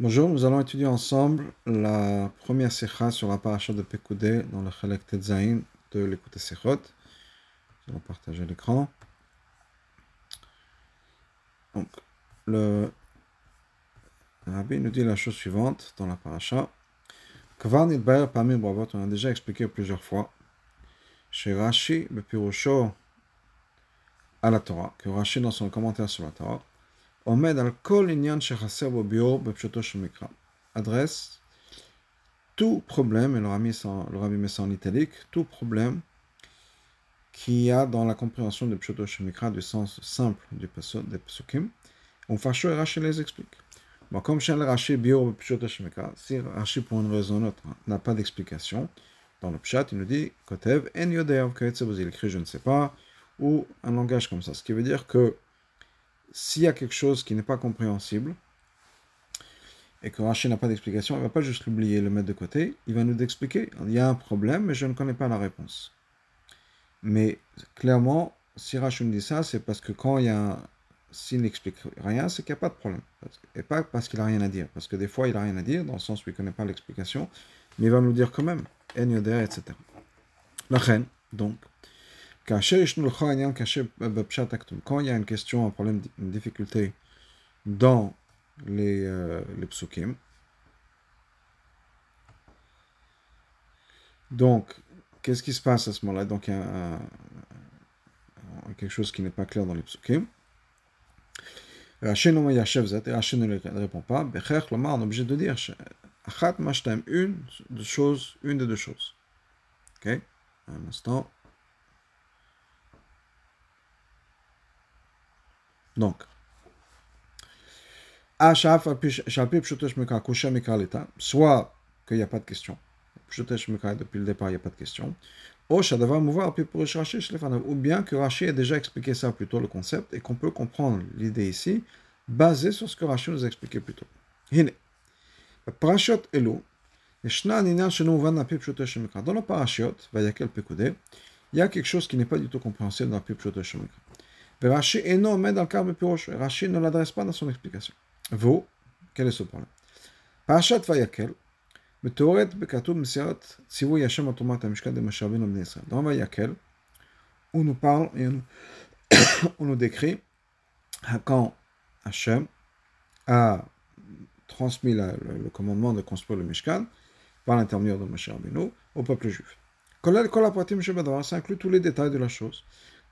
Bonjour, nous allons étudier ensemble la première sécha sur la paracha de Pekoudé dans le Chalek Tetzain de l'écoute Sechot. Nous allons partager l'écran. Donc, le Rabbi nous dit la chose suivante dans la paracha. Kvar Nidbaer Pamir Bravot, on a déjà expliqué plusieurs fois. Chez Rashi, le Pirusho à la Torah, que Rashi dans son commentaire sur la Torah, Adresse tout problème, et le Rabbi met ça en italique, tout problème qu'il y a dans la compréhension de Pshoto Shemikra, du sens simple du des Pesukim. On Fasho et Rashi les explique. Bon, comme chez le Rashi bio Pshoto Shemikra, si Rashi pour une raison ou une autre n'a pas d'explication, dans le Pshat, il nous dit Kotev en yodev il écrit je ne sais pas, ou un langage comme ça. Ce qui veut dire que s'il y a quelque chose qui n'est pas compréhensible, et que Rachid n'a pas d'explication, il ne va pas juste l'oublier, le mettre de côté, il va nous expliquer. Il y a un problème, mais je ne connais pas la réponse. Mais clairement, si Rachid dit ça, c'est parce que quand il S'il n'explique rien, c'est qu'il n'y a pas de problème. Et pas parce qu'il n'a rien à dire. Parce que des fois, il n'a rien à dire, dans le sens où il ne connaît pas l'explication, mais il va nous dire quand même, etc. La reine, donc, quand il y a une question, un problème, une difficulté dans les, euh, les psukim, donc, qu'est-ce qui se passe à ce moment-là Donc, il y a quelque chose qui n'est pas clair dans les psukim. Ne ne répond pas. on est obligé de dire une chose, une des deux choses. Ok Un instant. Donc, soit qu'il n'y a pas de question, depuis le départ, il n'y a pas de question, ou bien que Rashi a déjà expliqué ça plus tôt, le concept, et qu'on peut comprendre l'idée ici, basée sur ce que Rashi nous a expliqué plus tôt. Dans le parashiot, il y a quelque chose qui n'est pas du tout compréhensible dans la Pipshoto Shemikra. Rashi eno met dans le cadre de Rashi ne l'adresse pas dans son explication. Vous, quel est ce problème Parashat Vayakel, מתוארת בכתוב מסירת ציווי השם על תרומת המשכן דמשאבים לבני ישראל. Dans Vayakel, on nous parle et on nous décrit quand Hachem a transmis la, le, le, commandement de construire le Mishkan par l'intermédiaire de Moshe Rabbeinu au peuple juif. Ça inclut tous les détails de la chose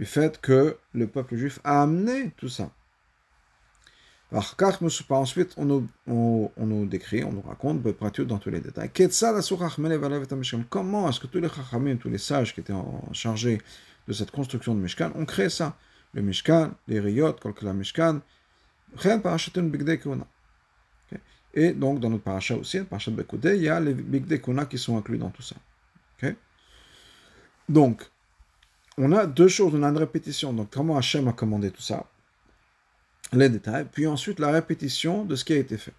du fait que le peuple juif a amené tout ça. Ensuite, on nous, on, on nous décrit, on nous raconte, dans tous les détails. Comment est-ce que tous les chachamim, tous les sages qui étaient chargés de cette construction de Mishkan ont créé ça? Le Mishkan, les riyot, la Mishkan, et donc, dans notre paracha aussi, le paracha de il y a les Bigdei qui sont inclus dans tout ça. Donc, on a deux choses. On a une répétition. Donc, comment Hachem a commandé tout ça, les détails, puis ensuite la répétition de ce qui a été fait.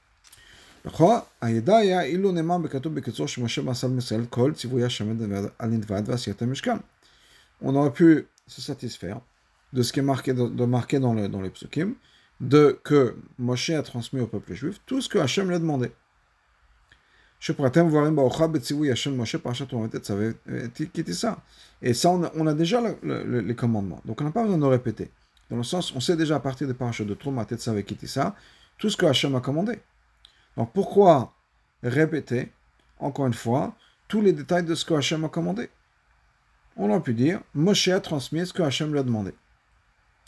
On aurait pu se satisfaire de ce qui est marqué, dans les psukim, de que Moshe a transmis au peuple juif tout ce que Hachem lui a demandé. Et ça, on a, déjà les commandements. Donc on n'a pas besoin de répéter. Dans le sens, on sait déjà à partir des parachutes de Trouma, Tetzav et Kitissa, tout ce que Hachem a commandé. Donc pourquoi répéter, encore une fois, tous les détails de ce que Hachem a commandé? On aurait pu dire, Moshe a transmis ce que Hachem lui a demandé.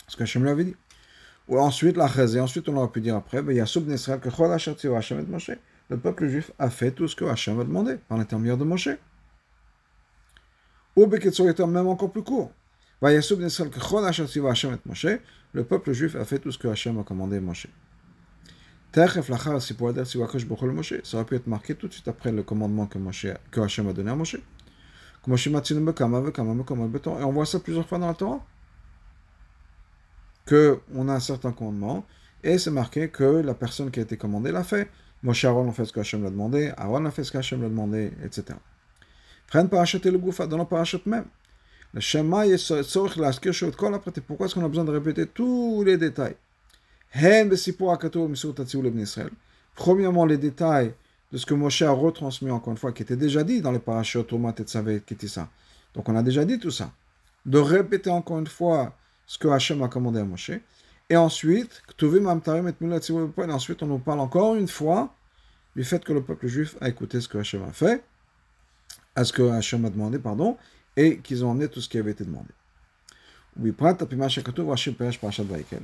Ce que Hachem lui avait dit. Ou ensuite, la chazé, ensuite on aurait pu dire après, Yasub Nesral, que Hachem et Moshe le peuple juif a fait tout ce que Hachem a demandé par l'intermédiaire de Moshe. Ou était même encore plus court. Le peuple juif a fait tout ce que Hachem a commandé bochol Moshe. Ça aurait pu être marqué tout de suite après le commandement que, Moshe, que Hachem a donné à Moshe. Et on voit ça plusieurs fois dans la Torah. Que on a un certain commandement, et c'est marqué que la personne qui a été commandée l'a fait. Moshe Aaron a fait ce que Hachem l'a demandé, Aaron a fait ce que Hachem l'a demandé, etc. Prenne parachat et le goufa, dans la parachat même. Le Shema est tzorich l'askir shot kol après. Pourquoi est-ce qu'on a besoin de répéter tous les détails? Premièrement, les détails de ce que Moshe a retransmis encore une fois, qui était déjà dit dans les parachutes, Tomat et Tzavé et ça. Donc on a déjà dit tout ça. De répéter encore une fois ce que Hachem a commandé à Moshe. Et ensuite, ensuite on nous parle encore une fois du fait que le peuple juif a écouté ce que Hachem a fait, à ce que Hachem a demandé, pardon, et qu'ils ont emmené tout ce qui avait été demandé.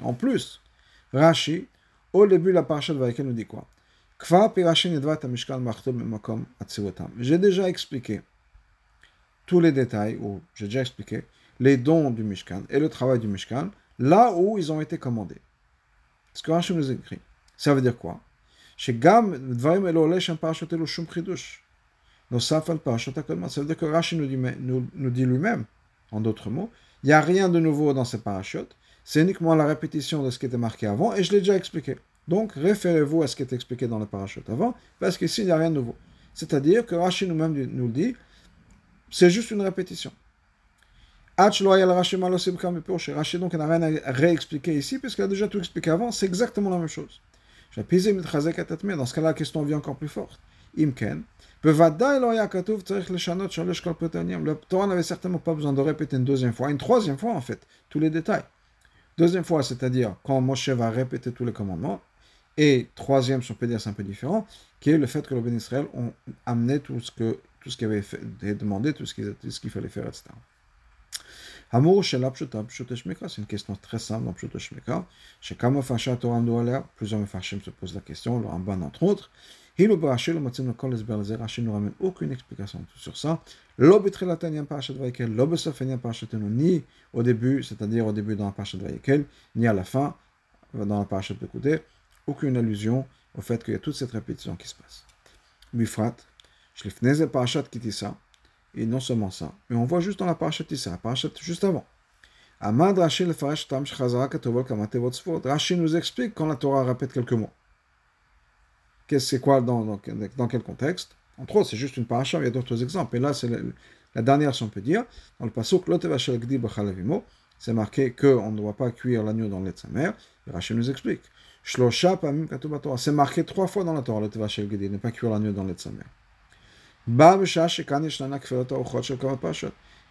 En plus, Rashi, au début, la parasha de nous dit quoi? J'ai déjà expliqué tous les détails, ou j'ai déjà expliqué les dons du Mishkan et le travail du Mishkan, là où ils ont été commandés. Ce que Rashi nous écrit. Ça veut dire quoi? Ça veut dire que Rashi nous dit, nous, nous dit lui-même, en d'autres mots, il n'y a rien de nouveau dans ces parachutes, c'est uniquement la répétition de ce qui était marqué avant, et je l'ai déjà expliqué. Donc, référez-vous à ce qui est expliqué dans le parachute avant, parce qu'ici, il n'y a rien de nouveau. C'est-à-dire que Rashi nous-même nous le dit, c'est juste une répétition. Rashi donc n'a rien à réexpliquer ici, puisqu'il a déjà tout expliqué avant, c'est exactement la même chose. Dans ce cas-là, la question vient encore plus forte. Imken, le Torah n'avait certainement pas besoin de répéter une deuxième fois, une troisième fois en fait, tous les détails. Deuxième fois, c'est-à-dire quand Moshe va répéter tous les commandements. Et troisième, si on peut dire c'est un peu différent, qui est le fait que le Ben Israël ont amené tout ce, que, tout ce avait demandé, tout ce qu'il fallait faire, etc. Chez c'est une question très simple dans Pshut Shmeka. Chez Kama Fasha Torah plusieurs Mefashim se posent la question, le Ramban entre autres. Hilo Barashi, le Matzim Kol Esber Rashi ne ramène aucune explication sur ça. Lo Betrilatan Yam Parashat Vayikel, Lo Besof Yam Parashat ni au début, c'est-à-dire au début dans la Parashat Vayikel, ni à la fin, dans la Parashat Bekouté, aucune allusion au fait qu'il y a toute cette répétition qui se passe. Mifrat, Shlifneze Parashat Kitissa, et non seulement ça, mais on voit juste dans la Parashat Tissa, la Parashat juste avant. Amad Rashi le Farash Tam. Rashi nous explique quand la Torah répète quelques mots. Qu'est-ce c'est quoi dans, dans, quel contexte? Entre autres, c'est juste une paracha, il y a d'autres exemples. Et là, c'est la, dernière, si on peut dire. Dans le passage, c'est marqué qu'on ne doit pas cuire l'agneau dans le de sa mère. Et Rachel nous explique. C'est marqué trois fois dans la Torah, le ne pas cuire l'agneau dans le de sa mère.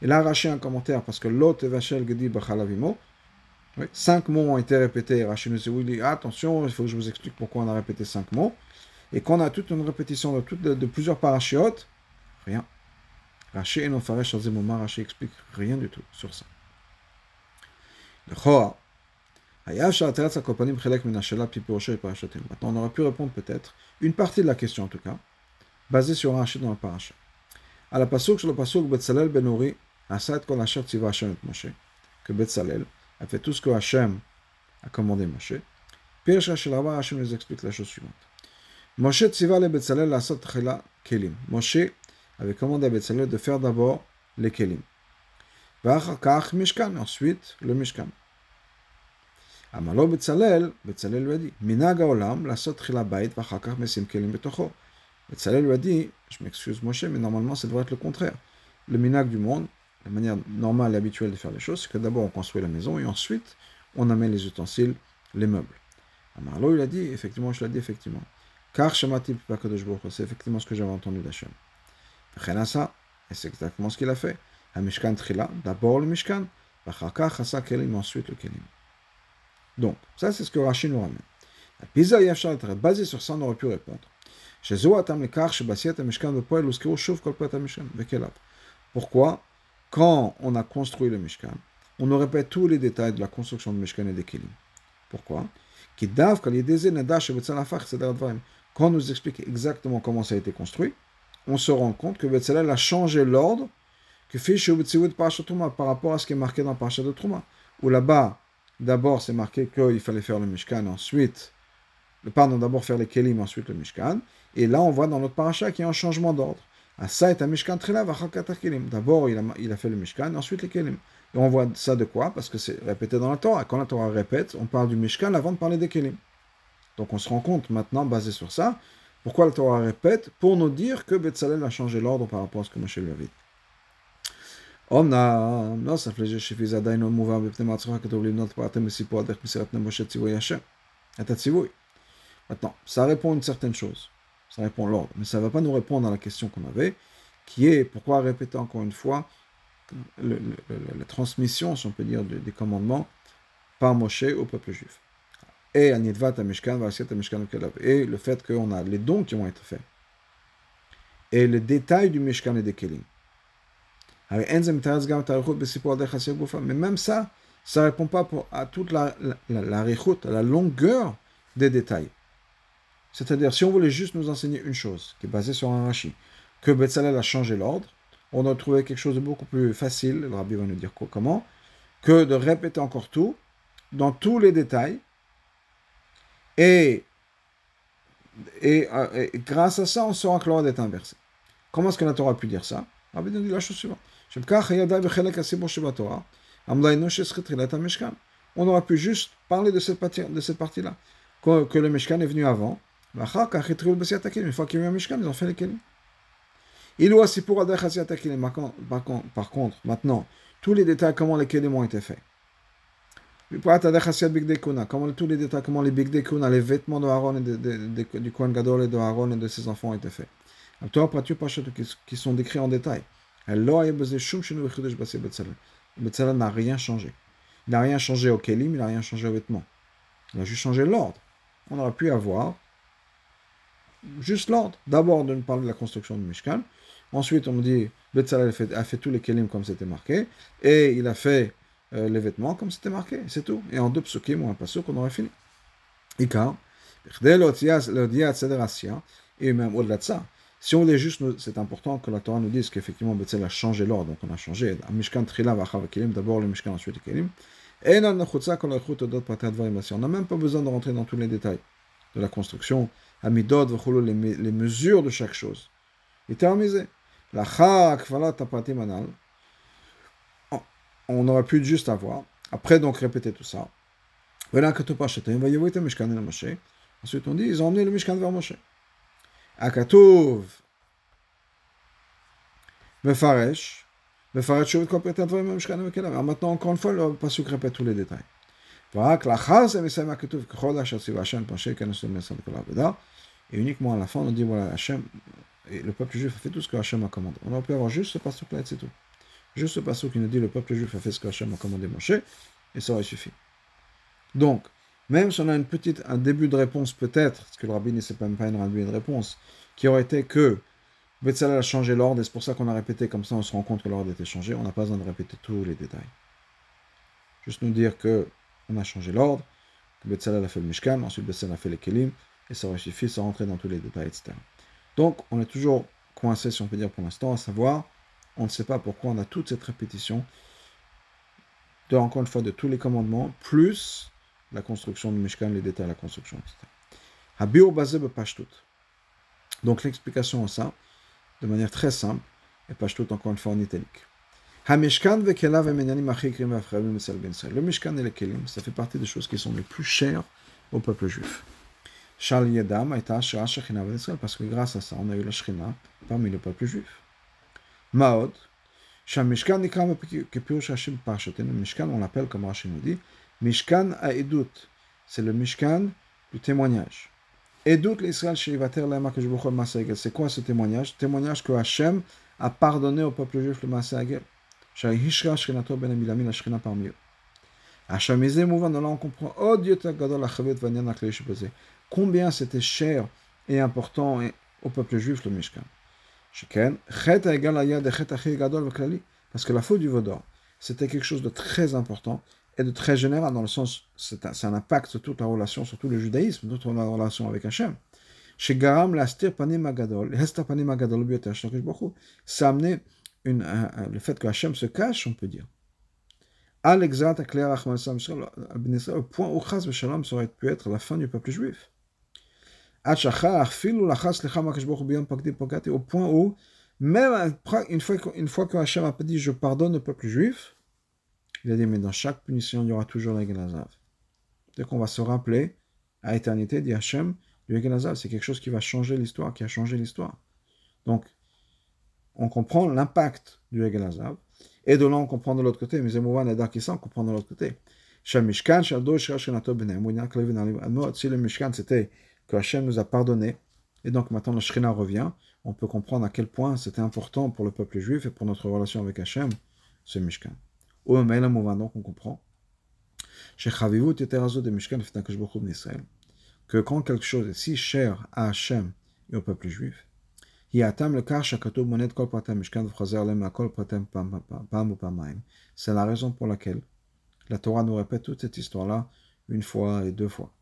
Et là, Rachel a un commentaire parce que l'autre Vachel Gedi Bachalavimo, cinq mots ont été répétés. Rachel nous dit attention, il faut que je vous explique pourquoi on a répété cinq mots et qu'on a toute une répétition de, de, plusieurs parachiotes, rien. Rashi et Nofaresh Azimoma, Rashi explique rien du tout sur ça. Maintenant, on aurait pu répondre peut-être une partie de la question en tout cas, basée sur Rashi dans le parachat. À la pasuk sur le pasuk Betzalel ben Uri, Asad kol asher tziva Hashem et Moshe, que Betzalel a fait tout ce que Hashem a commandé Moshe. Puis Rashi Hashem nous explique la chose suivante. Moshe tziva le Betzalel la tchila kelim. Moshe avait commandé à Betzalel de faire d'abord les kelim. Vachakach mishkan, ensuite le mishkan. Amalo Betzalel, Betzalel lui a dit, Minag haolam la tchila bait vachakach mesim kelim betocho. Betzalel lui a dit, je m'excuse Moshe, mais normalement ça devrait être le contraire. Le minag du monde, la manière normale et habituelle de faire les choses, c'est que d'abord on construit la maison et ensuite on amène les ustensiles, les meubles. Amarlo il a dit, effectivement, je l'ai dit effectivement. Car Shemati c'est effectivement ce que j'avais entendu d'Hachem. Et c'est exactement ce qu'il a fait. Mishkan Trila, d'abord le Mishkan, Kelim, ensuite le Kelim. Donc, ça c'est ce que Rashi nous ramène. La Pisa Yachar basé sur ça, on aurait pu répondre. Pourquoi Quand on a construit le Mishkan, on aurait répète tous les détails de la construction du Mishkan et des Kelim. Pourquoi quand on nous explique exactement comment ça a été construit, on se rend compte que Betzalel a changé l'ordre que fait par rapport à ce qui est marqué dans Parashat de Trouma. Où là-bas, d'abord c'est marqué qu'il fallait faire le Mishkan, ensuite pardon, d'abord faire les kelim, ensuite le mishkan. Et là, on voit dans notre paracha qu'il y a un changement d'ordre. Ça D'abord, il a, il a fait le Mishkan, ensuite les Kelim. Et on voit ça de quoi? Parce que c'est répété dans la Torah. Quand la Torah répète, on parle du Mishkan avant de parler des Kelim. Donc on se rend compte maintenant, basé sur ça, pourquoi la Torah répète? Pour nous dire que Betzalel a changé l'ordre par rapport à ce que Moshe lui avait dit. Maintenant, ça répond à une certaine chose. Ça répond l'ordre. Mais ça ne va pas nous répondre à la question qu'on avait, qui est pourquoi répéter encore une fois la transmission, si on peut dire, des commandements par Moshe au peuple juif. Et et le fait qu'on a les dons qui vont être faits. Et le détail du Mishkan et des Kelim. Mais même ça, ça ne répond pas à toute la, la, la longueur des détails. C'est-à-dire, si on voulait juste nous enseigner une chose, qui est basée sur un Rashi, que Betzalel a changé l'ordre, on a trouvé quelque chose de beaucoup plus facile, le Rabbi va nous dire comment, que de répéter encore tout, dans tous les détails, et, et, grâce à ça, on saura que l'ordre est inversé. Comment est-ce que la Torah a pu dire ça? Rabbi nous dit la chose suivante. On aurait pu juste parler de cette partie-là, que, le Mishkan est venu avant. Une fois qu'il y a eu un Mishkan, ils ont fait les Kelim. Il doit aussi pour Par contre, maintenant, tous les détails, comment les Kelim ont été faits. Comment tous les détails, comment les Big les vêtements de Aaron et de, de, de, du Kohen Gadol et de Aaron et de ses enfants ont été faits. Qui sont décrits en détail. Betzalel n'a rien changé. Il n'a rien changé au kelim, il n'a rien changé aux vêtements. Il a juste changé l'ordre. On aurait pu avoir juste l'ordre. D'abord, de nous parler de la construction du Mishkan. Ensuite, on dit, Betzalel a fait, tous les kelim comme c'était marqué. Et il a fait euh, les vêtements comme c'était marqué. C'est tout. Et en deux psukim ou un pasuk, on aurait fini. Et même au-delà de ça, si on est juste, c'est important que la Torah nous dise qu'effectivement Betzel a changé l'ordre, donc on a changé. Mishkan Trila Kelim, d'abord le Mishkan, ensuite le Kelim. Et on n'a même pas besoin de rentrer dans tous les détails de la construction, les mesures de chaque chose. Et terminé. La On aurait pu juste avoir. Après, donc, répéter tout ça. Ensuite, on dit, ils ont emmené le Mishkan vers Moshe. Akatov. Mefaresh. Mefaresh, Maintenant, encore une fois, pas Pasuk répète tous les détails. ורק לאחר זה מסיים הכתוב, ככל אשר ציווה השם את משה כנס למסר לכל העבודה, et uniquement à la fin, on dit, voilà, Hachem, et le peuple juif a fait tout ce que Hachem a commandé. On aurait pu avoir juste ce pasuk là et c'est tout. Juste ce pasuk qui nous dit, le peuple juif a fait ce que Hachem a commandé Moshe, et ça aurait suffi. Donc, même si on a une petite, un début de réponse peut-être, parce que le rabbin, c'est même pas une début de réponse, qui aurait été que Betzalel a changé l'ordre, et c'est pour ça qu'on a répété, comme ça on se rend compte que l'ordre était changé, on n'a pas besoin de répéter tous les détails. Juste nous dire que on a changé l'ordre, Betzalel a fait le Mishkan, ensuite Betzalel a fait les Kelim, et ça aurait suffi sans rentrer dans tous les détails, etc. Donc on est toujours coincé, si on peut dire pour l'instant, à savoir, on ne sait pas pourquoi on a toute cette répétition de, encore une fois, de tous les commandements, plus la construction du Mishkan, les détails de la construction, etc. Habio basé pashtut. Donc l'explication à ça, de manière très simple, et pashtut encore une fois en italique. Le Mishkan et les Kelim, ça fait partie des choses qui sont les plus chères au peuple juif. Parce que grâce à ça, on a eu la Shekhinah parmi le peuple juif. Maod, on l'appelle comme Rachid nous dit, Mishkan a Edut, c'est le Mishkan du témoignage. Edut l'Israël c'est quoi ce témoignage? Témoignage que Hachem a pardonné au peuple juif le Masagel. ben parmi eux. Hachem mouvant, là on comprend, oh Dieu combien c'était cher et important au peuple juif le Mishkan. Parce que la faute du Vaudor, c'était quelque chose de très important est de très général, dans le sens, c'est un, impact sur toute la relation, surtout le judaïsme, toute la relation avec Hachem. Chez Garam, l'astir panim agadol, hesta panim agadol ça a amené le fait que Hachem se cache, on peut dire. À l'exact, au point où Chaz Shalom, aurait pu être la fin du peuple juif. au point où, même une fois, une fois que Hachem a dit je pardonne au peuple juif, il a dit mais dans chaque punition il y aura toujours la Gelazav. Dès qu'on va se rappeler à éternité, dit Hachem, le Gelazav c'est quelque chose qui va changer l'histoire, qui a changé l'histoire. Donc, on comprend l'impact du Egelazav, et de là on comprend de l'autre côté, mais Zemouvan et Darkissa on comprend de l'autre côté. Si le Mishkan c'était que Hachem nous a pardonné, et donc maintenant le Shrina revient, on peut comprendre à quel point c'était important pour le peuple juif et pour notre relation avec Hachem, ce Mishkan. Donc on comprend que quand quelque chose est si cher à Hachem et au peuple juif, c'est la raison pour laquelle la Torah nous répète toute cette histoire-là une fois et deux fois.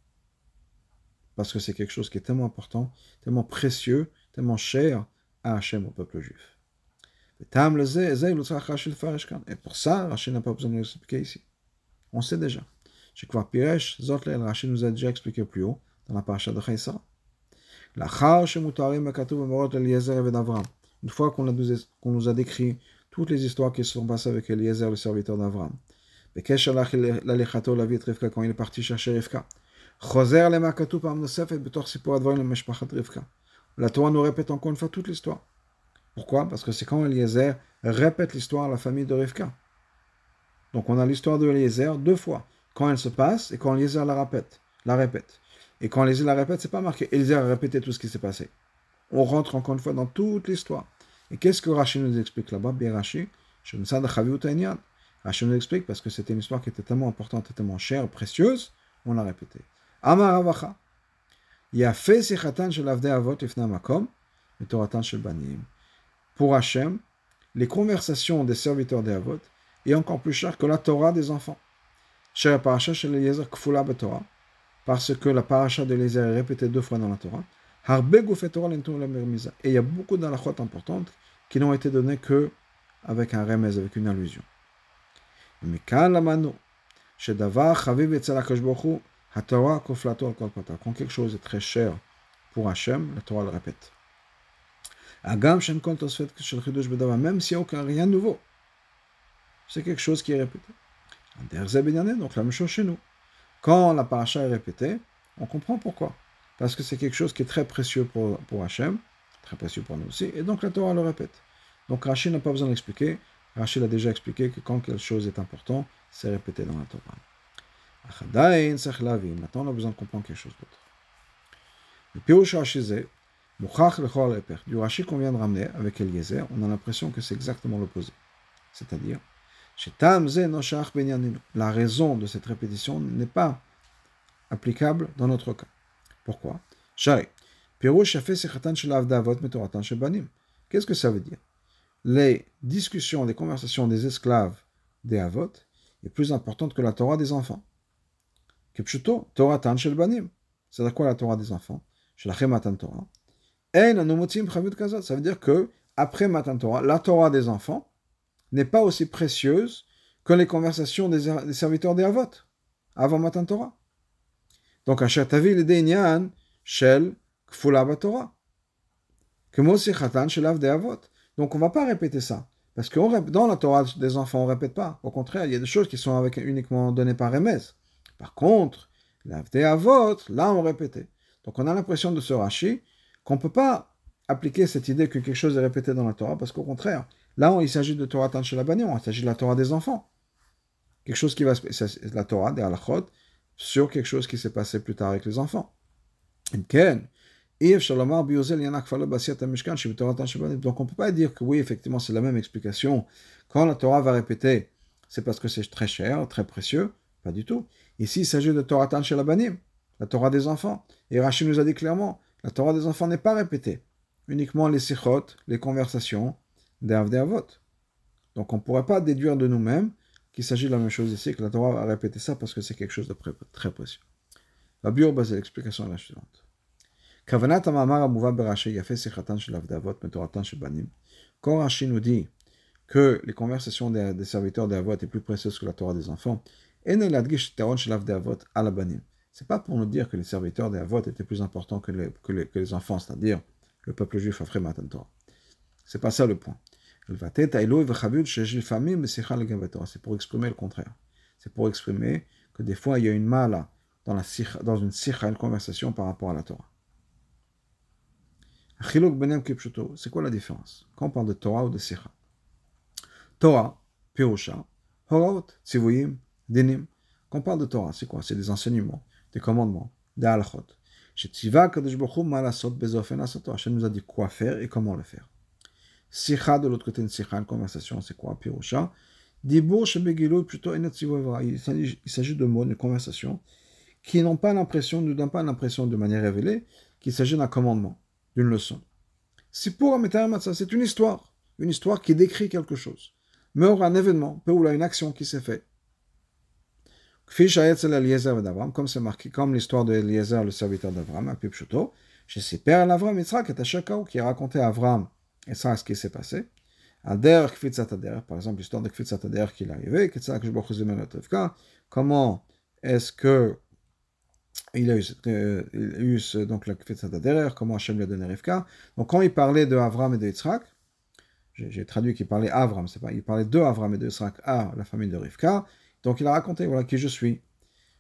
Parce que c'est quelque chose qui est tellement important, tellement précieux, tellement cher à Hachem, au peuple juif. Et pour ça, Rachid n'a pas besoin de l'expliquer ici. On sait déjà. Piresh, Rachid nous a déjà expliqué plus haut dans la paracha de Chaïsara. Une fois qu'on nous a décrit toutes les histoires qui se sont passées avec Eliezer, le serviteur d'Avram, quand il est parti chercher Rivka, la Torah nous répète encore une fois toute l'histoire. Pourquoi? Parce que c'est quand Eliezer répète l'histoire à la famille de Rivka. Donc on a l'histoire de Eliezer deux fois, quand elle se passe et quand Eliezer la répète. La répète. Et quand les la répète, c'est pas marqué. Eliezer a répété tout ce qui s'est passé. On rentre encore une fois dans toute l'histoire. Et qu'est-ce que Rachid nous explique là-bas? Bien pas Rachid nous explique parce que c'était une histoire qui était tellement importante, tellement chère, précieuse, on l'a répété. Amar Avacha. Il a fait Sichatan shel Avdei Avot ifna makom, Toratan shel Banim. Pour Hachem, les conversations des serviteurs des Avot est encore plus cher que la Torah des enfants. Parasha shel Eliezer Kfula Torah parce que la paracha de Lézer est répétée deux fois dans la Torah. Et il y a beaucoup d'alakhot importantes qui n'ont été données que avec un remez, avec une allusion. Mais quand quelque chose est très cher pour Hachem, la Torah le répète. Même s'il n'y a aucun rien de nouveau. C'est quelque chose qui est répété. Donc la même chose chez nous. Quand la paracha est répétée, on comprend pourquoi. Parce que c'est quelque chose qui est très précieux pour, pour Hachem, très précieux pour nous aussi, et donc la Torah le répète. Donc Rachid n'a pas besoin d'expliquer. Rachid a déjà expliqué que quand quelque chose est important, c'est répété dans la Torah. Maintenant, on a besoin de comprendre quelque chose d'autre. Le Pirush du Rachid qu'on vient de ramener avec Eliezer, on a l'impression que c'est exactement l'opposé. C'est-à-dire, la raison de cette répétition n'est pas applicable dans notre cas. Pourquoi? Qu'est-ce que ça veut dire? Les discussions, les conversations des esclaves des Avot est plus importante que la Torah des enfants. Torah Tan Banim. C'est quoi la Torah des enfants? Ça veut dire que après Matan Torah, la Torah des enfants n'est pas aussi précieuse que les conversations des, serviteurs des Avot, avant Matan Torah. Donc, à Shatavil Deinian, Shel, Kfula Torah. Que Mosi Khatan, Shelav des Avot. Donc, on ne va pas répéter ça. Parce que dans la Torah des enfants, on ne répète pas. Au contraire, il y a des choses qui sont avec, uniquement données par Remez. Par contre, Lav des Avot, là, on répétait. Donc, on a l'impression de ce Rashi qu'on ne peut pas appliquer cette idée que quelque chose est répété dans la Torah, parce qu'au contraire, Là, il s'agit de Torah Tan il s'agit de la Torah des enfants. Quelque chose qui va se la Torah des sur quelque chose qui s'est passé plus tard avec les enfants. Donc on ne peut pas dire que oui, effectivement, c'est la même explication. Quand la Torah va répéter, c'est parce que c'est très cher, très précieux. Pas du tout. Ici, il s'agit de Torah Tan la Torah des enfants. Et Rachid nous a dit clairement, la Torah des enfants n'est pas répétée. Uniquement les sikhot, les conversations, Avot. Donc on ne pourrait pas déduire de nous-mêmes qu'il s'agit de la même chose ici, que la Torah a répété ça parce que c'est quelque chose de très précieux. La basé l'explication est la suivante. Quand Rashi nous dit que les conversations des, serviteurs d'Avot est plus précieuses que la Torah des enfants, c'est C'est pas pour nous dire que les serviteurs des Avot étaient plus importants que les enfants, c'est-à-dire le peuple juif après Matan Torah. C'est pas ça le point. C'est pour exprimer le contraire. C'est pour exprimer que des fois il y a une mala dans, la dans une sikha, une conversation par rapport à la Torah. C'est quoi la différence? Quand on parle de Torah ou de sikha Torah, Pirusha, Horaot, Tzivuyim, Dinim. Quand on parle de Torah, c'est quoi? C'est des enseignements, des commandements, des halachot. Hachem nous a dit quoi faire et comment le faire. Sikha, de l'autre côté, une sikha, une conversation, c'est quoi Pirusha? Dibur shebegilou, plutôt Il s'agit de mots, de conversation, qui n'ont pas l'impression, ne donnent pas l'impression de manière révélée qu'il s'agit d'un commandement, d'une leçon. C'est pour c'est une histoire, une histoire qui décrit quelque chose. Mais aura un événement, peu ou là une action qui s'est faite. Comme c'est marqué, comme l'histoire de Eliezer, le serviteur d'Avram, à Pipchuto, chez ses pères, l'Avram Yitzhak et qui a raconté à Avram et ça, ce qui s'est passé. Ader Kfitzatader, par exemple, l'histoire de Kfitzatader qui est arrivé, comment est-ce que il a eu, euh, il a eu donc la Kfitzatader, comment Hachem lui a donné Rivka. Donc quand il parlait de Avram et de Yitzhak, j'ai traduit qu'il parlait Avram, c'est pas, il parlait de Avram et de Yitzhak à la famille de Rivka. Donc il a raconté, voilà qui je suis.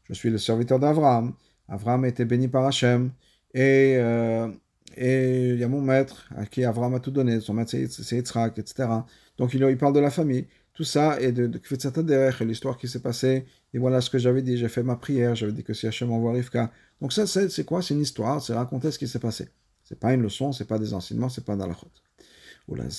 Je suis le serviteur d'Avram. Avram a été béni par Hachem. Et euh, et il y a mon maître à qui Avram a tout donné, son maître c'est Yitzhak, etc. Donc il, parle de la famille. Tout ça et de, de l'histoire qui s'est passée. Et voilà ce que j'avais dit, j'ai fait ma prière, j'avais dit que si Hachem envoie Rivka. Donc ça, c'est quoi? C'est une histoire, c'est raconter ce qui s'est passé. C'est pas une leçon, c'est pas des enseignements, c'est pas d'alachot. Donc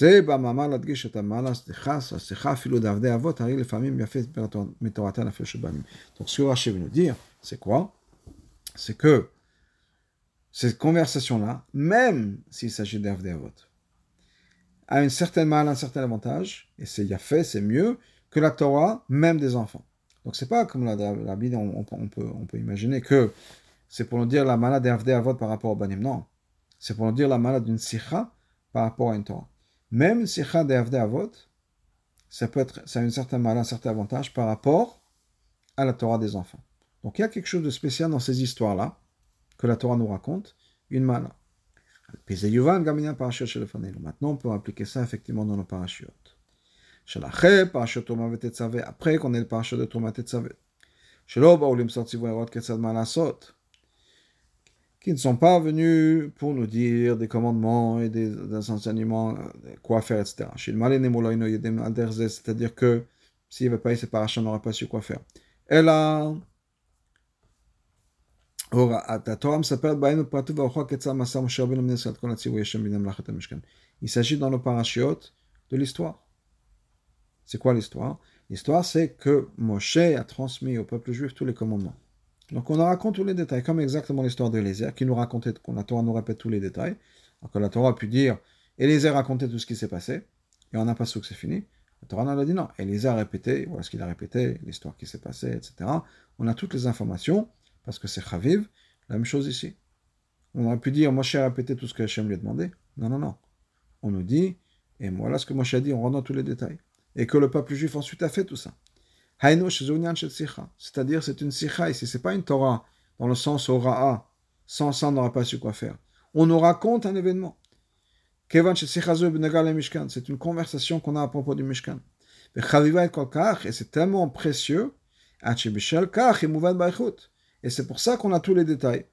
ce que Rashi veut nous dire, c'est quoi? C'est que cette conversation-là, même s'il s'agit d'Avot, a une certaine mal, un certain avantage, et c'est fait, c'est mieux que la Torah, même des enfants. Donc c'est pas comme la, Bible, on, peut, imaginer que c'est pour nous dire la malade d'Avot par rapport au Banim. Non, c'est pour nous dire la malade d'une sikha par rapport à une Torah. Même sikha d'Avot, ça peut ça a une certaine mal, un certain avantage par rapport à la Torah des enfants. Donc il y a quelque chose de spécial dans ces histoires-là, que la Torah nous raconte, une mana. Maintenant, on peut appliquer ça effectivement dans nos parachutes. Après qu'on ait le parachute de Touma Tetzavet. Qui ne sont pas venus pour nous dire des commandements et des, enseignements, quoi faire, etc. C'est-à-dire que s'il n'y avait pas eu ces parachutes, on n'aurait pas su quoi faire. Et là, il s'agit dans le parachute de l'histoire. C'est quoi l'histoire L'histoire, c'est que Moshe a transmis au peuple juif tous les commandements. Donc on raconte tous les détails, comme exactement l'histoire d'Élézer, qui nous racontait, qu'on la Torah nous répète tous les détails. Alors que la Torah a pu dire, Élézer racontait tout ce qui s'est passé, et on n'a pas su que c'est fini. La Torah nous a dit non. Élézer a répété, voilà ce qu'il a répété, l'histoire qui s'est passée, etc. On a toutes les informations parce que c'est Chaviv, la même chose ici. On aurait pu dire, Moshe a répété tout ce que Hachem lui a demandé. Non, non, non. On nous dit, et voilà ce que Moshe a dit, on rentre dans tous les détails. Et que le peuple juif ensuite a fait tout ça. C'est-à-dire, c'est une sikha ici, c'est pas une Torah, dans le sens ra'a. Sans ça, on n'aura pas su quoi faire. On nous raconte un événement. C'est une conversation qu'on a à propos du Mishkan. Et c'est tellement précieux. Et c'est pour ça qu'on a tous les détails.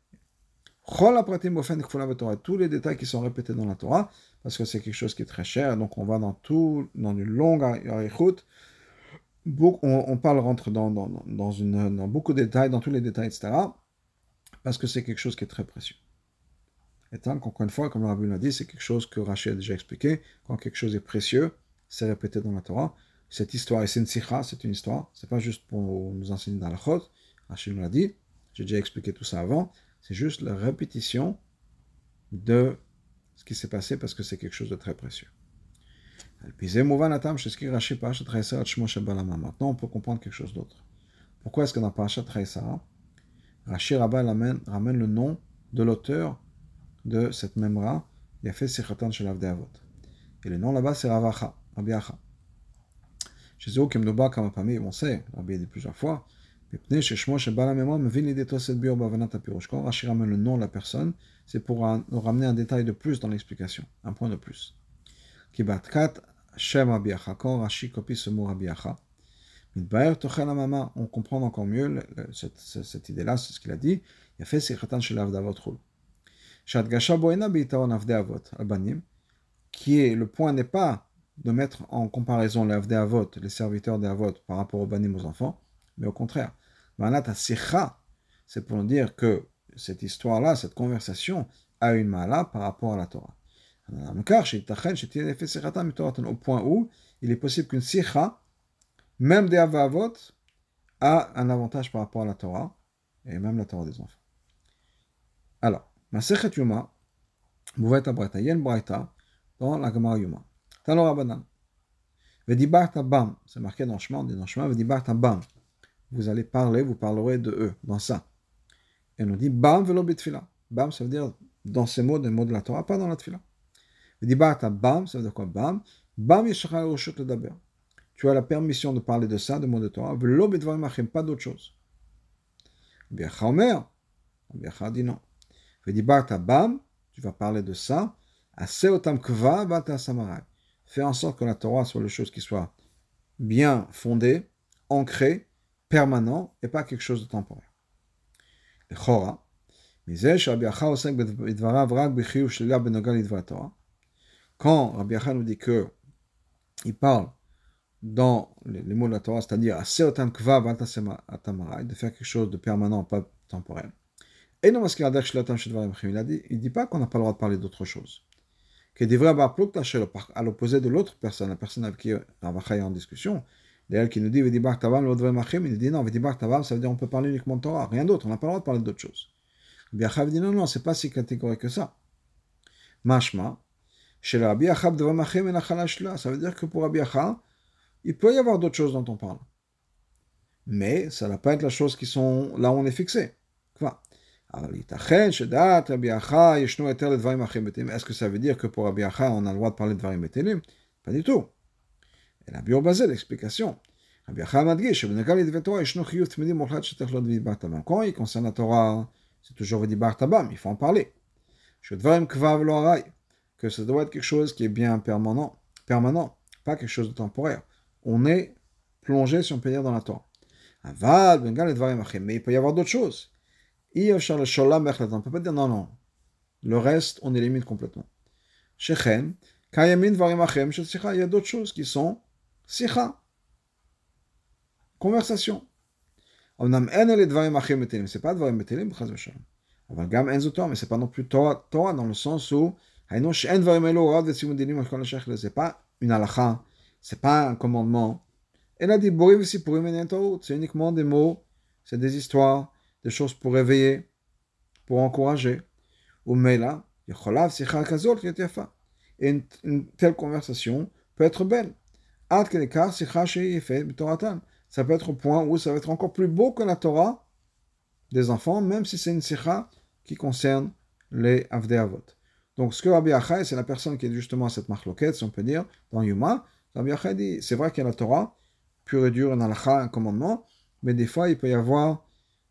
Tous les détails qui sont répétés dans la Torah, parce que c'est quelque chose qui est très cher, donc on va dans tout, dans une longue écoute. On, on parle, rentre dans, dans, dans, une, dans beaucoup de détails, dans tous les détails, etc. Parce que c'est quelque chose qui est très précieux. Et tant qu'encore une fois, comme le Rabbi l'a dit, c'est quelque chose que Rachel a déjà expliqué. Quand quelque chose est précieux, c'est répété dans la Torah. Cette histoire, et c'est une sikha, c'est une histoire. C'est pas juste pour nous enseigner dans la chod. Rachel nous l'a dit. J'ai déjà expliqué tout ça avant. C'est juste la répétition de ce qui s'est passé parce que c'est quelque chose de très précieux. Maintenant, on peut comprendre quelque chose d'autre. Pourquoi est-ce que dans Parashat Traïsara, Rashi Rabba ramène, ramène le nom de l'auteur de cette memra, fait Sikhatan Shelav Avot. Et le nom là-bas, c'est Ravacha, Rabbi Acha. Chez eux, comme on sait, Rabbi a dit plusieurs fois, Quand Rashi ramène le nom de la personne, c'est pour nous ramener un détail de plus dans l'explication, un point de plus. On comprend encore mieux cette, idée-là, ce qu'il a dit. Le point n'est pas de mettre en comparaison les serviteurs des Avot, par rapport aux enfants, mais au contraire. C'est pour nous dire que cette histoire-là, cette conversation, a une mala par rapport à la Torah. Au point où il est possible qu'une sikha même des avavot, a un avantage par rapport à la Torah, et même la Torah des enfants. Alors, Masechet Yuma, Yen Braita, dans la Gemara Yuma. Tanora Banan. Vedibarta Bam, c'est marqué dans le chemin, dans le chemin, Vedibarta Bam. Vous allez parler, vous parlerez de eux, dans ça. Et on nous dit Bam velo bitfila. Bam, ça veut dire dans ces mots, des mots de la Torah, pas dans la tfila. Vedibarta Bam, ça veut dire quoi Bam? Bam yeshachar roshut ledaber tu as la permission de parler de ça, de mots de Torah, pas d'autre chose. Biacha Omer, Biacha dit non. bam, tu vas parler de ça, aseotam kva samarai. Fais en sorte que la Torah soit les choses qui soient bien fondées, ancrées, permanent, et pas quelque chose de temporaire. Le chora, quand Rabbi Acha nous dit que il parle dans les, mots de la Torah, c'est-à-dire de faire quelque chose de permanent, pas temporel. Et non, il ne dit, il dit pas qu'on n'a pas le droit de parler d'autre chose. Que devrait avoir à l'opposé de l'autre personne, la personne avec qui Ravacha est en discussion, elle qui nous dit, il dit non, ça veut dire on peut parler uniquement de Torah, rien d'autre, on n'a pas le droit de parler d'autre chose. Biachav dit non, non, c'est pas si catégorique que ça. Mashma, chez Rabbi Achab ça veut dire que pour Rabbi Achab, il peut y avoir d'autres choses dont on parle. Mais ça ne va pas être la chose qui sont là où on est fixé. Est-ce que ça veut dire que pour Rabbi on a le droit de parler de Varim Betelim? Pas du tout. Et la bio basée, l'explication. Quand il concerne la Torah, c'est toujours Vedibar Tabam, il faut en parler. Que ça doit être quelque chose qui est bien permanent, permanent, pas quelque chose de temporaire on est plongé, si on peut dire, dans la Torah. Mais il peut y avoir d'autres choses. On ne peut pas dire non, non. Le reste, on élimine complètement. Il y a d'autres choses qui sont sicha. Conversation. C'est pas dvarim betelim, mais c'est pas plus Torah, dans sens où c'est pas une halakha c'est pas un commandement. Elle a dit c'est uniquement des mots, c'est des histoires, des choses pour réveiller, pour encourager. Ou là, et une, une telle conversation peut être belle. Ça peut être au point où ça va être encore plus beau que la Torah des enfants, même si c'est une sikha qui concerne les Avdei Avot. Donc, ce que Rabbi Achai, c'est la personne qui est justement à cette marloquette, si on peut dire, dans Yuma, c'est vrai qu'il y a la Torah, pure et dure, un halakha, un commandement, mais des fois, il peut y avoir,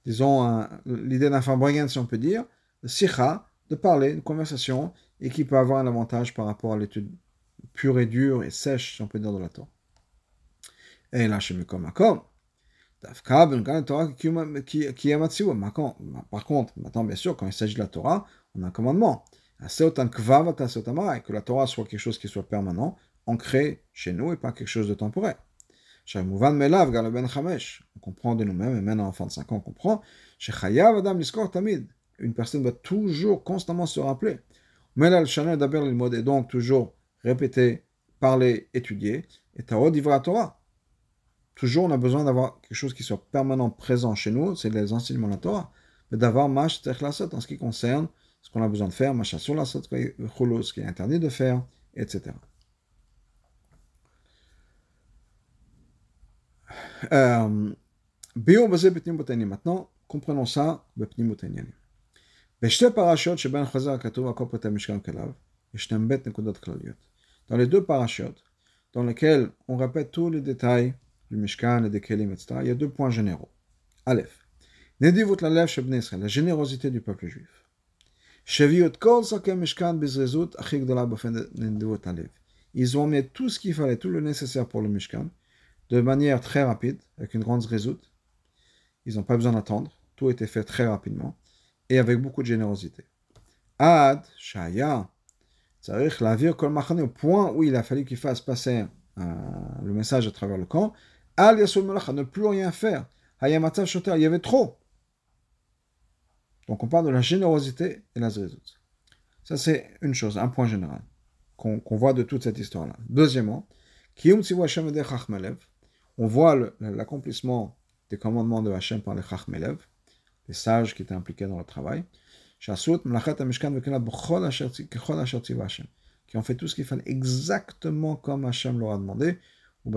disons, l'idée d'un fabregan, si on peut dire, sikha, de parler, une conversation, et qui peut avoir un avantage par rapport à l'étude pure et dure et sèche, si on peut dire, de la Torah. Et là, chez Mekom Makom, par contre, maintenant, bien sûr, quand il s'agit de la Torah, on a un commandement. Que la Torah soit quelque chose qui soit permanent, ancré chez nous et pas quelque chose de temporaire. On comprend de nous-mêmes, et même un enfant de 5 ans, on comprend. Une personne doit toujours, constamment se rappeler. Et donc toujours répéter, parler, étudier. Et Torah. Toujours, on a besoin d'avoir quelque chose qui soit permanent, présent chez nous, c'est les enseignements de la Torah. Mais d'avoir mash en ce qui concerne ce qu'on a besoin de faire, mash ce qui est interdit de faire, etc. Euh, maintenant, comprenons ça Dans les deux parachutes, dans lesquels on répète tous les détails du Mishkan et des Kelim, etc., il y a deux points généraux. Aleph. Nedivut la la générosité du peuple juif. Sheviot kol sakem mishkan bizrezut achik de la nedivut. Ils ont mis tout ce qu'il fallait, tout le nécessaire pour le mishkan, de manière très rapide, avec une grande résoute. Ils n'ont pas besoin d'attendre. Tout était fait très rapidement et avec beaucoup de générosité. Ad, Shaya, Tsarich, lavir kol au point où il a fallu qu'il fasse passer euh, le message à travers le camp. Al Yasul ne plus rien faire. Hayamatzah Shoter, il y avait trop. Donc on parle de la générosité et la zrizout. Ça c'est une chose, un point général qu'on voit de toute cette histoire-là. Deuxièmement, on voit l'accomplissement des commandements de Hachem par les Chachmelev, les sages qui étaient impliqués dans le travail, qui ont fait tout ce qu'il fallait exactement comme Hachem leur a demandé, ou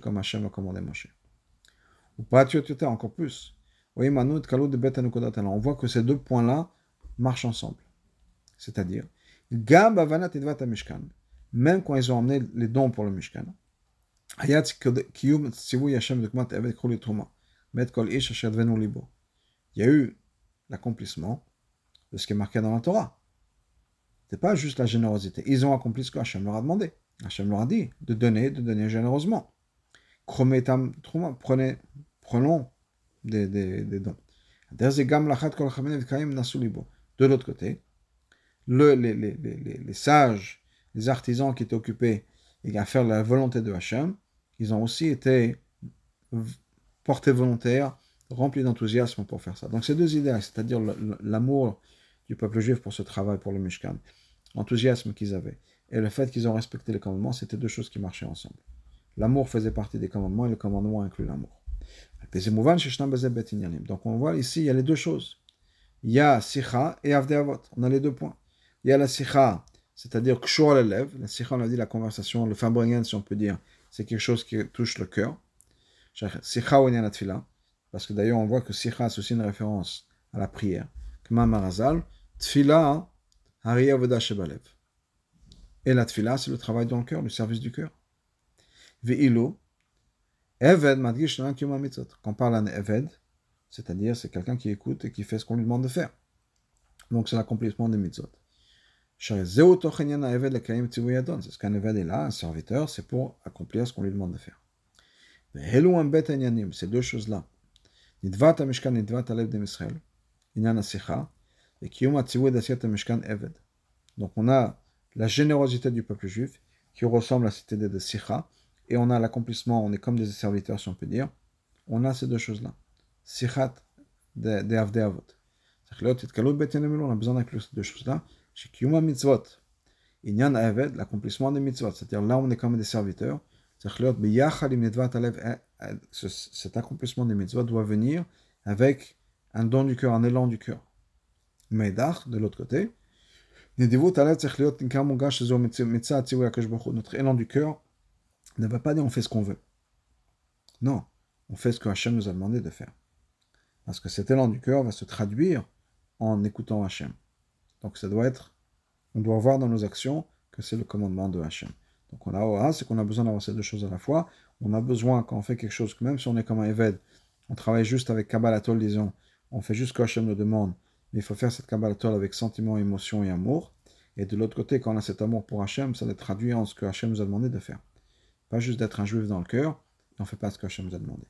comme Hachem a commandé Moshe. Ou encore plus. On voit que ces deux points-là marchent ensemble. C'est-à-dire, même quand ils ont emmené les dons pour le Mishkan, il y a eu l'accomplissement de ce qui est marqué dans la Torah. Ce n'est pas juste la générosité. Ils ont accompli ce que Hachem leur a demandé. Hachem leur a dit de donner, de donner généreusement. Prenez, prenons des dons. De l'autre côté, le, les, les, les, les, sages, les artisans qui étaient occupés à faire la volonté de Hachem, ils ont aussi été portés volontaires, remplis d'enthousiasme pour faire ça. Donc ces deux idées, c'est-à-dire l'amour du peuple juif pour ce travail, pour le Mishkan, l'enthousiasme qu'ils avaient, et le fait qu'ils ont respecté les commandements, c'était deux choses qui marchaient ensemble. L'amour faisait partie des commandements et le commandement inclut l'amour. Donc on voit ici, il y a les deux choses. Il y a Sikha et Avdeavot. On a les deux points. Il y a la Sikha, c'est-à-dire Kshor l'élève. La Sikha, on a dit la conversation, le Fabringen, si on peut dire, c'est quelque chose qui touche le cœur. Sikha ou. Parce que d'ailleurs, on voit que Sikha, c'est aussi une référence à la prière. Tfila. Et la Tfila, c'est le travail dans le cœur, le service du cœur. Ve'ilo, Eved Madgish Mitzvot. Quand on parle d'un Eved, c'est-à-dire c'est quelqu'un qui écoute et qui fait ce qu'on lui demande de faire. Donc c'est l'accomplissement des mitzvot. C'est ce qu'un Eved est là, un serviteur, c'est pour accomplir ce qu'on lui demande de faire. Ces deux choses-là. Alev de Israël, Inyan Asicha, et Kiyum Atzivou Dasiat Mishkan Eved. Donc on a la générosité du peuple juif qui ressemble à cette idée de Sicha, et on a l'accomplissement, on est comme des serviteurs, si on peut dire, on a ces deux choses-là. Sichat de Avde Avot. On a besoin d'inclure ces deux choses-là. L'accomplissement des mitzvot, c'est-à-dire là on est comme des serviteurs. Cet accomplissement des mitzvot doit venir avec un don du cœur, un élan du cœur. Meidach, de l'autre côté, notre élan du cœur ne va pas dire on fait ce qu'on veut. Non, on fait ce que Hachem nous a demandé de faire. Parce que cet élan du cœur va se traduire en écoutant Hachem. Donc ça doit être, on doit voir dans nos actions que c'est le commandement de Hachem. Donc on a c'est qu'on a besoin d'avoir ces deux choses à la fois. On a besoin, quand on fait quelque chose, même si on est comme un Eved, on travaille juste avec Kabbalatol, disons, on fait juste ce que Hachem nous demande, mais il faut faire cette Kabbalatol avec sentiment, émotion et amour. Et de l'autre côté, quand on a cet amour pour Hachem, ça être traduit en ce que Hachem nous a demandé de faire. Pas juste d'être un juif dans le cœur, on ne fait pas ce que Hachem nous a demandé.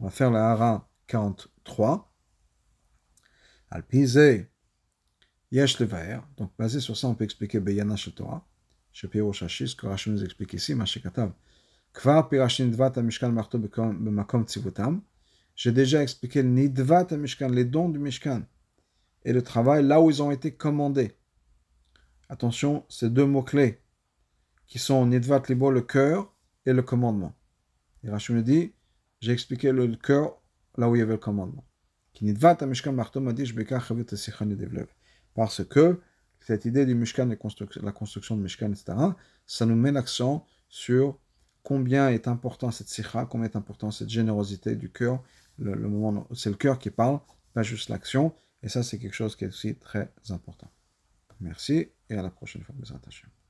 On va faire la Hara 43. Alpizé, Yesh Levaer. Donc, basé sur ça, on peut expliquer Beyana Torah. Shashis, que nous explique ici. J'ai déjà expliqué Mishkan, les dons du Mishkan, et le travail là où ils ont été commandés. Attention, ces deux mots-clés qui sont le cœur, et le commandement. Et nous dit, j'ai expliqué le cœur là où il y avait le commandement. Parce que cette idée du Mishkan, la construction de Mishkan, etc., ça nous met l'accent sur combien est important cette sikha, combien est important cette générosité du cœur. Le, moment, c'est le cœur qui parle, pas juste l'action. Et ça, c'est quelque chose qui est aussi très important. Merci et à la prochaine fois, mes.